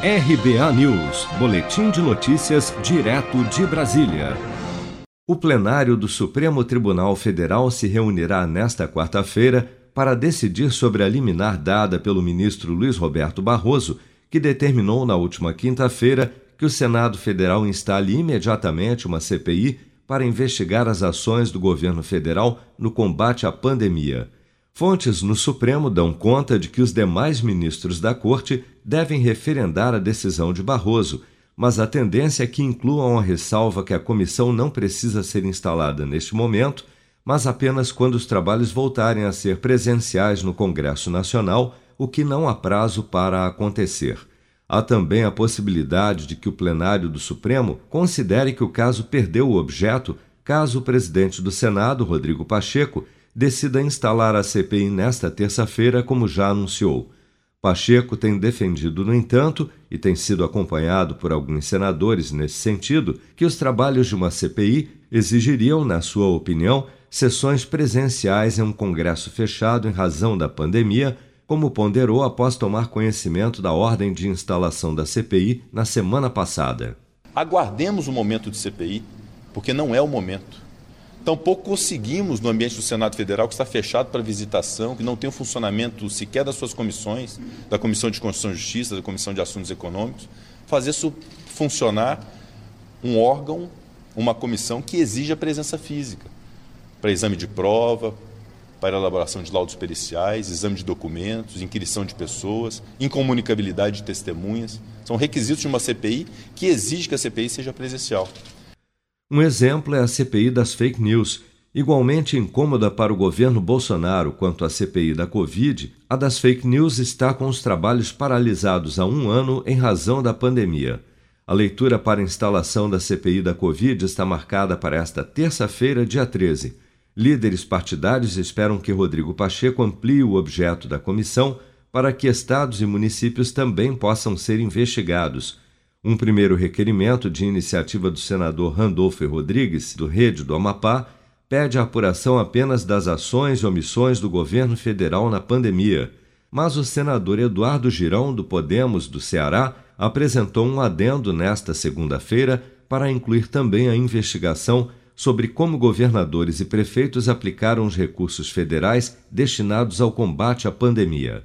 RBA News, Boletim de Notícias, direto de Brasília. O plenário do Supremo Tribunal Federal se reunirá nesta quarta-feira para decidir sobre a liminar dada pelo ministro Luiz Roberto Barroso, que determinou na última quinta-feira que o Senado Federal instale imediatamente uma CPI para investigar as ações do governo federal no combate à pandemia. Fontes no Supremo dão conta de que os demais ministros da Corte devem referendar a decisão de Barroso, mas a tendência é que incluam a ressalva que a comissão não precisa ser instalada neste momento, mas apenas quando os trabalhos voltarem a ser presenciais no Congresso Nacional, o que não há prazo para acontecer. Há também a possibilidade de que o plenário do Supremo considere que o caso perdeu o objeto caso o presidente do Senado, Rodrigo Pacheco, decida instalar a CPI nesta terça-feira, como já anunciou. Pacheco tem defendido, no entanto, e tem sido acompanhado por alguns senadores nesse sentido, que os trabalhos de uma CPI exigiriam, na sua opinião, sessões presenciais em um congresso fechado em razão da pandemia, como ponderou após tomar conhecimento da ordem de instalação da CPI na semana passada. Aguardemos o momento de CPI, porque não é o momento. Tampouco conseguimos, no ambiente do Senado Federal, que está fechado para visitação, que não tem o funcionamento sequer das suas comissões, da Comissão de Constituição e Justiça, da Comissão de Assuntos Econômicos, fazer funcionar um órgão, uma comissão que exige a presença física para exame de prova, para elaboração de laudos periciais, exame de documentos, inquirição de pessoas, incomunicabilidade de testemunhas. São requisitos de uma CPI que exige que a CPI seja presencial. Um exemplo é a CPI das fake news. Igualmente incômoda para o governo Bolsonaro quanto à CPI da Covid, a das fake news está com os trabalhos paralisados há um ano em razão da pandemia. A leitura para instalação da CPI da Covid está marcada para esta terça-feira, dia 13. Líderes partidários esperam que Rodrigo Pacheco amplie o objeto da comissão para que estados e municípios também possam ser investigados um primeiro requerimento de iniciativa do senador Randolfo Rodrigues, do Rede do Amapá, pede a apuração apenas das ações e omissões do governo federal na pandemia, mas o senador Eduardo Girão, do Podemos do Ceará, apresentou um adendo nesta segunda-feira para incluir também a investigação sobre como governadores e prefeitos aplicaram os recursos federais destinados ao combate à pandemia.